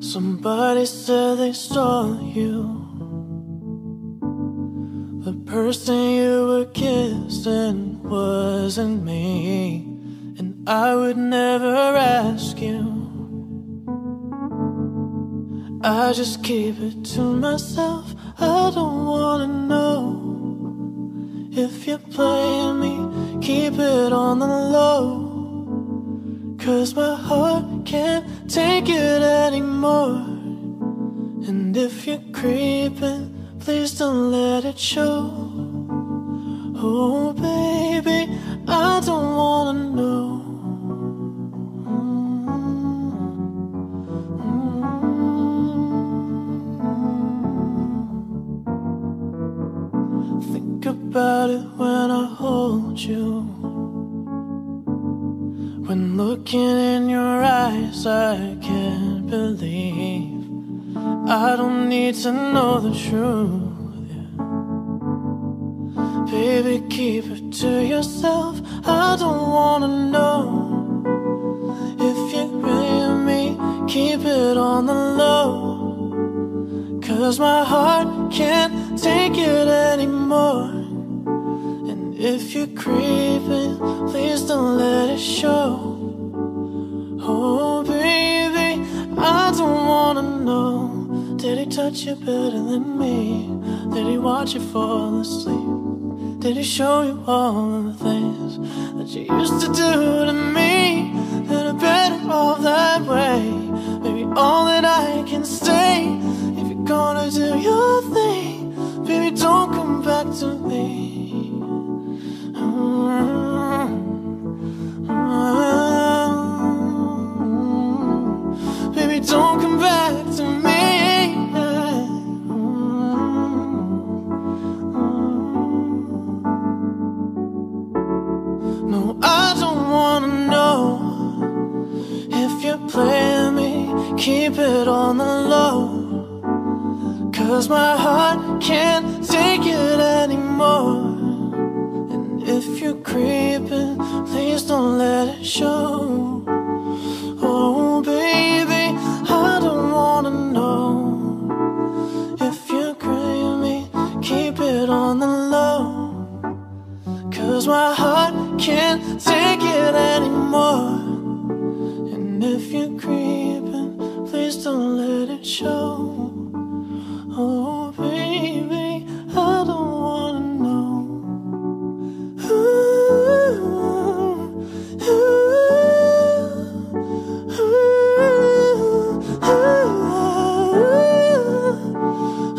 Somebody said they saw you. Person you were kissing wasn't me, and I would never ask you. I just keep it to myself. I don't wanna know if you're playing me. Keep it on the low. Cause my heart can't take it anymore. And if you're creeping, please don't let it show. Oh, baby, I don't wanna know. Think about it when I hold you. When looking in your eyes, I believe I don't need to know the truth. yeah. Baby, keep it to yourself. I don't wanna know if you're really me. Keep it on the low. Cause my heart can't take it anymore. And if you're creeping, please don't let it show. You better than me? Did he watch you fall asleep? Did he show you all the things that you used to do to me? Keep it on the low. Cause my heart can't take it anymore. And if you're creeping, please don't let it show. Oh, baby, I don't wanna know if you're me. Keep it on the low. Cause my heart can't take it anymore. Oh, baby, I don't wanna know.